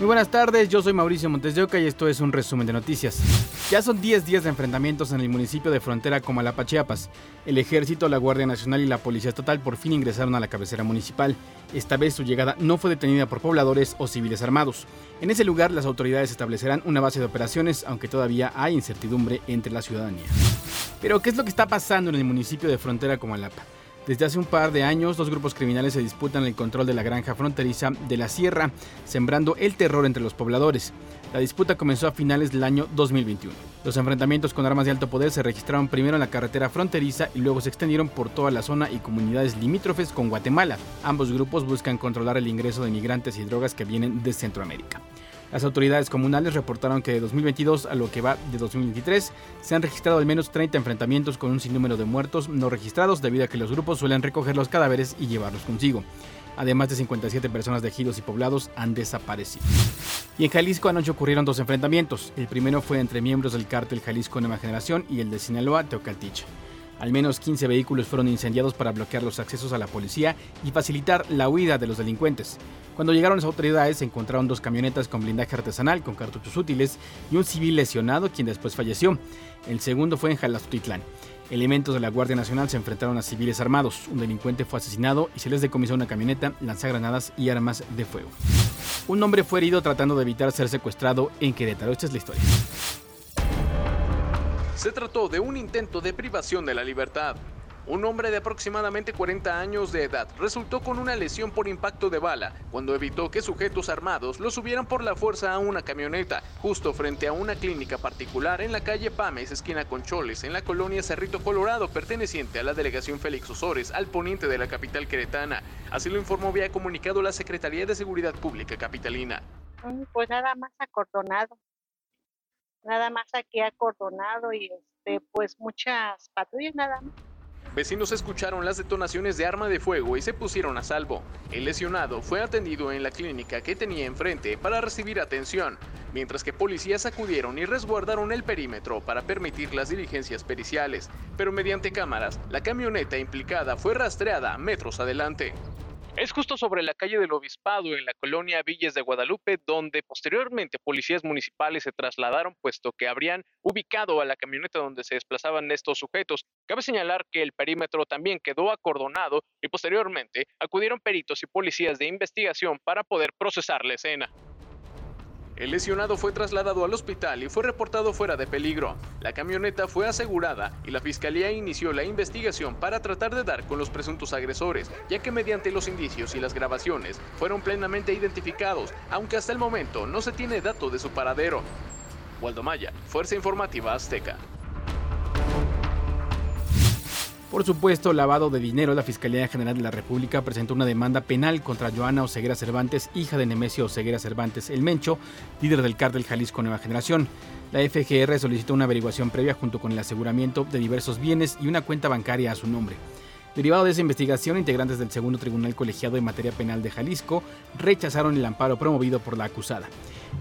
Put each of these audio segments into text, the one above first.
Muy buenas tardes, yo soy Mauricio Montes de Oca y esto es un resumen de noticias. Ya son 10 días de enfrentamientos en el municipio de frontera Comalapa, Chiapas. El ejército, la Guardia Nacional y la Policía Estatal por fin ingresaron a la cabecera municipal. Esta vez su llegada no fue detenida por pobladores o civiles armados. En ese lugar las autoridades establecerán una base de operaciones, aunque todavía hay incertidumbre entre la ciudadanía. Pero, ¿qué es lo que está pasando en el municipio de frontera Comalapa? Desde hace un par de años, dos grupos criminales se disputan el control de la granja fronteriza de la Sierra, sembrando el terror entre los pobladores. La disputa comenzó a finales del año 2021. Los enfrentamientos con armas de alto poder se registraron primero en la carretera fronteriza y luego se extendieron por toda la zona y comunidades limítrofes con Guatemala. Ambos grupos buscan controlar el ingreso de migrantes y drogas que vienen de Centroamérica. Las autoridades comunales reportaron que de 2022 a lo que va de 2023 se han registrado al menos 30 enfrentamientos con un sinnúmero de muertos no registrados debido a que los grupos suelen recoger los cadáveres y llevarlos consigo. Además de 57 personas de ejidos y poblados han desaparecido. Y en Jalisco anoche ocurrieron dos enfrentamientos. El primero fue entre miembros del cártel Jalisco Nueva Generación y el de Sinaloa Teocaltiche. Al menos 15 vehículos fueron incendiados para bloquear los accesos a la policía y facilitar la huida de los delincuentes. Cuando llegaron las autoridades se encontraron dos camionetas con blindaje artesanal con cartuchos útiles y un civil lesionado quien después falleció. El segundo fue en Jalastitlán. Elementos de la Guardia Nacional se enfrentaron a civiles armados. Un delincuente fue asesinado y se les decomisó una camioneta, lanzagranadas y armas de fuego. Un hombre fue herido tratando de evitar ser secuestrado en Querétaro. Esta es la historia. Se trató de un intento de privación de la libertad. Un hombre de aproximadamente 40 años de edad resultó con una lesión por impacto de bala cuando evitó que sujetos armados lo subieran por la fuerza a una camioneta justo frente a una clínica particular en la calle Pames, esquina Concholes, en la colonia Cerrito Colorado, perteneciente a la delegación Félix Osores, al poniente de la capital queretana. Así lo informó vía comunicado la Secretaría de Seguridad Pública capitalina. Mm, pues nada más acordonado, nada más aquí acordonado y este, pues muchas patrullas nada más. Vecinos escucharon las detonaciones de arma de fuego y se pusieron a salvo. El lesionado fue atendido en la clínica que tenía enfrente para recibir atención, mientras que policías acudieron y resguardaron el perímetro para permitir las diligencias periciales, pero mediante cámaras, la camioneta implicada fue rastreada metros adelante. Es justo sobre la calle del Obispado, en la colonia Villas de Guadalupe, donde posteriormente policías municipales se trasladaron, puesto que habrían ubicado a la camioneta donde se desplazaban estos sujetos. Cabe señalar que el perímetro también quedó acordonado y posteriormente acudieron peritos y policías de investigación para poder procesar la escena. El lesionado fue trasladado al hospital y fue reportado fuera de peligro. La camioneta fue asegurada y la fiscalía inició la investigación para tratar de dar con los presuntos agresores, ya que mediante los indicios y las grabaciones fueron plenamente identificados, aunque hasta el momento no se tiene dato de su paradero. Waldo Maya, Fuerza Informativa Azteca. Por supuesto, lavado de dinero, la Fiscalía General de la República presentó una demanda penal contra Joana Oseguera Cervantes, hija de Nemesio Oseguera Cervantes El Mencho, líder del cártel Jalisco Nueva Generación. La FGR solicitó una averiguación previa junto con el aseguramiento de diversos bienes y una cuenta bancaria a su nombre. Derivado de esa investigación, integrantes del segundo tribunal colegiado en materia penal de Jalisco rechazaron el amparo promovido por la acusada.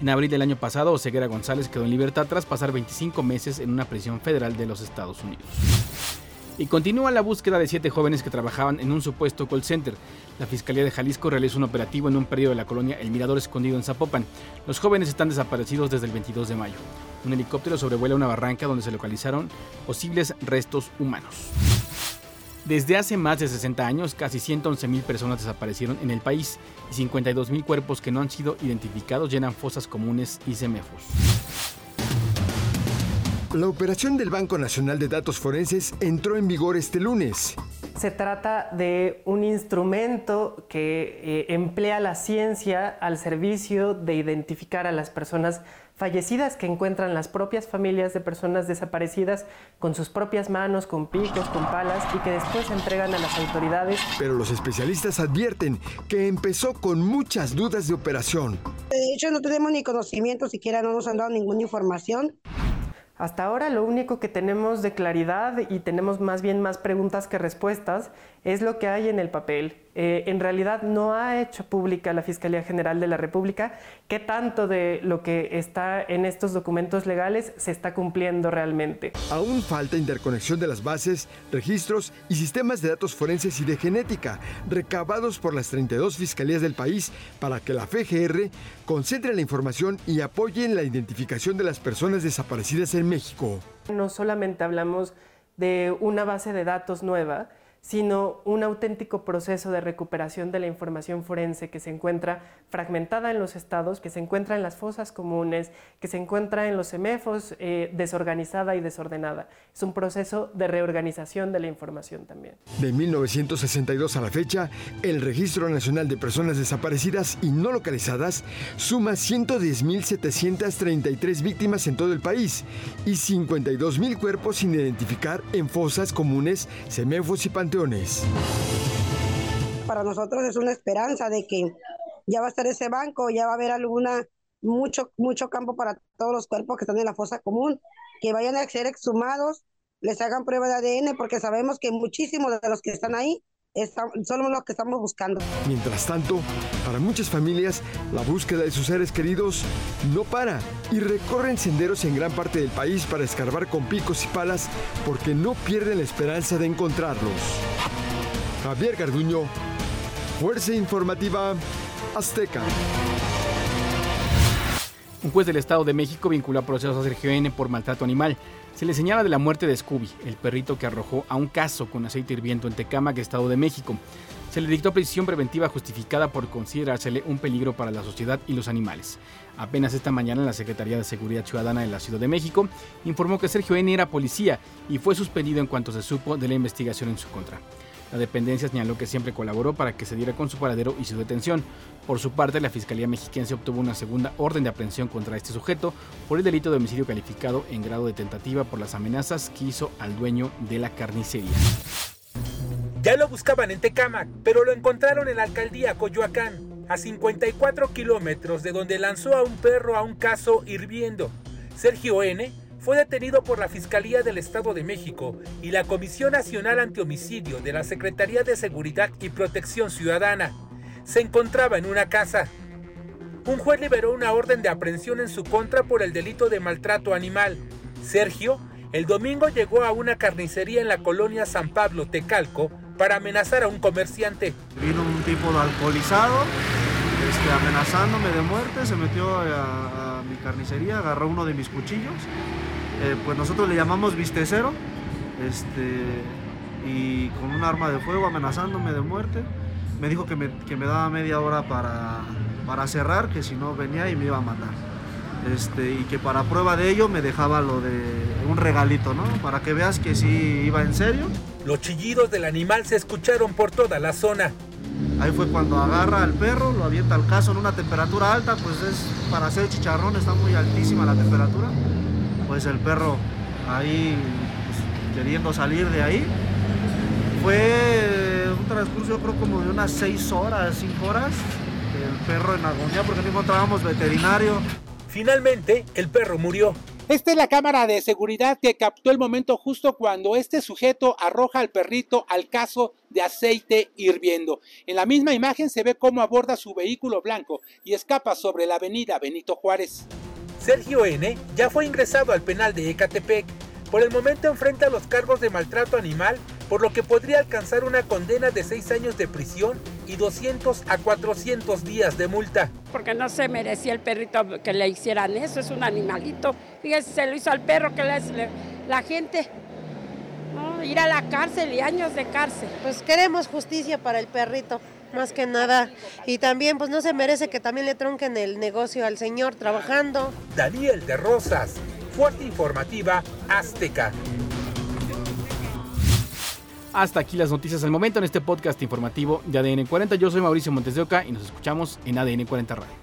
En abril del año pasado, Oseguera González quedó en libertad tras pasar 25 meses en una prisión federal de los Estados Unidos. Y continúa la búsqueda de siete jóvenes que trabajaban en un supuesto call center. La Fiscalía de Jalisco realizó un operativo en un periodo de la colonia El Mirador Escondido en Zapopan. Los jóvenes están desaparecidos desde el 22 de mayo. Un helicóptero sobrevuela una barranca donde se localizaron posibles restos humanos. Desde hace más de 60 años, casi 111.000 personas desaparecieron en el país y 52.000 cuerpos que no han sido identificados llenan fosas comunes y semefos. La operación del Banco Nacional de Datos Forenses entró en vigor este lunes. Se trata de un instrumento que eh, emplea la ciencia al servicio de identificar a las personas fallecidas que encuentran las propias familias de personas desaparecidas con sus propias manos, con picos, con palas y que después se entregan a las autoridades. Pero los especialistas advierten que empezó con muchas dudas de operación. De hecho, no tenemos ni conocimiento, siquiera no nos han dado ninguna información. Hasta ahora lo único que tenemos de claridad y tenemos más bien más preguntas que respuestas es lo que hay en el papel. eh, en realidad no ha hecho pública la Fiscalía General de la República qué tanto de lo que está en estos documentos legales se está cumpliendo realmente. Aún falta interconexión de las bases, registros y sistemas de datos forenses y de genética recabados por las 32 fiscalías del país para que la FGR concentre la información y apoye en la identificación de las personas desaparecidas en México. No solamente hablamos de una base de datos nueva, sino un auténtico proceso de recuperación de la información forense que se encuentra fragmentada en los estados, que se encuentra en las fosas comunes, que se encuentra en los semefos eh, desorganizada y desordenada. Es un proceso de reorganización de la información también. De 1962 a la fecha, el Registro Nacional de Personas Desaparecidas y No Localizadas suma 110.733 víctimas en todo el país y 52.000 cuerpos sin identificar en fosas comunes, semefos y para nosotros es una esperanza de que ya va a estar ese banco, ya va a haber alguna, mucho, mucho campo para todos los cuerpos que están en la fosa común, que vayan a ser exhumados, les hagan prueba de ADN, porque sabemos que muchísimos de los que están ahí son los que estamos buscando. Mientras tanto, para muchas familias, la búsqueda de sus seres queridos no para y recorren senderos en gran parte del país para escarbar con picos y palas porque no pierden la esperanza de encontrarlos. Javier Garduño, Fuerza Informativa Azteca. Un juez del Estado de México vinculó a procesos a Sergio N por maltrato animal. Se le señala de la muerte de Scooby, el perrito que arrojó a un caso con aceite hirviendo en Tecámac, Estado de México. Se le dictó prisión preventiva justificada por considerársele un peligro para la sociedad y los animales. Apenas esta mañana la Secretaría de Seguridad Ciudadana de la Ciudad de México informó que Sergio N era policía y fue suspendido en cuanto se supo de la investigación en su contra. La dependencia señaló que siempre colaboró para que se diera con su paradero y su detención. Por su parte, la Fiscalía Mexiquense obtuvo una segunda orden de aprehensión contra este sujeto por el delito de homicidio calificado en grado de tentativa por las amenazas que hizo al dueño de la carnicería. Ya lo buscaban en Tecámac, pero lo encontraron en la alcaldía Coyoacán, a 54 kilómetros de donde lanzó a un perro a un caso hirviendo. Sergio N fue detenido por la Fiscalía del Estado de México y la Comisión Nacional Antihomicidio de la Secretaría de Seguridad y Protección Ciudadana. Se encontraba en una casa. Un juez liberó una orden de aprehensión en su contra por el delito de maltrato animal. Sergio, el domingo llegó a una carnicería en la colonia San Pablo, Tecalco, para amenazar a un comerciante. Vino un tipo alcoholizado, este, amenazándome de muerte, se metió a mi carnicería, agarró uno de mis cuchillos eh, pues nosotros le llamamos vistecero, este, y con un arma de fuego amenazándome de muerte. Me dijo que me, que me daba media hora para, para, cerrar, que si no venía y me iba a matar. Este, y que para prueba de ello me dejaba lo de un regalito, ¿no? Para que veas que sí iba en serio. Los chillidos del animal se escucharon por toda la zona. Ahí fue cuando agarra al perro, lo avienta al caso en una temperatura alta, pues es para hacer chicharrón, está muy altísima la temperatura pues el perro ahí pues, queriendo salir de ahí. Fue un transcurso, creo, como de unas 6 horas, 5 horas. El perro en agonía porque no encontrábamos veterinario. Finalmente, el perro murió. Esta es la cámara de seguridad que captó el momento justo cuando este sujeto arroja al perrito al caso de aceite hirviendo. En la misma imagen se ve cómo aborda su vehículo blanco y escapa sobre la avenida Benito Juárez. Sergio N. ya fue ingresado al penal de Ecatepec. Por el momento enfrenta los cargos de maltrato animal, por lo que podría alcanzar una condena de 6 años de prisión y 200 a 400 días de multa. Porque no se merecía el perrito que le hicieran eso, es un animalito. Fíjese, se lo hizo al perro que le, la gente. ir a la cárcel y años de cárcel. Pues queremos justicia para el perrito más que nada. Y también, pues no se merece que también le tronquen el negocio al señor trabajando. Daniel de Rosas, Fuerte Informativa Azteca. Hasta aquí las noticias al momento en este podcast informativo de ADN 40. Yo soy Mauricio Montes de Oca y nos escuchamos en ADN 40 Radio.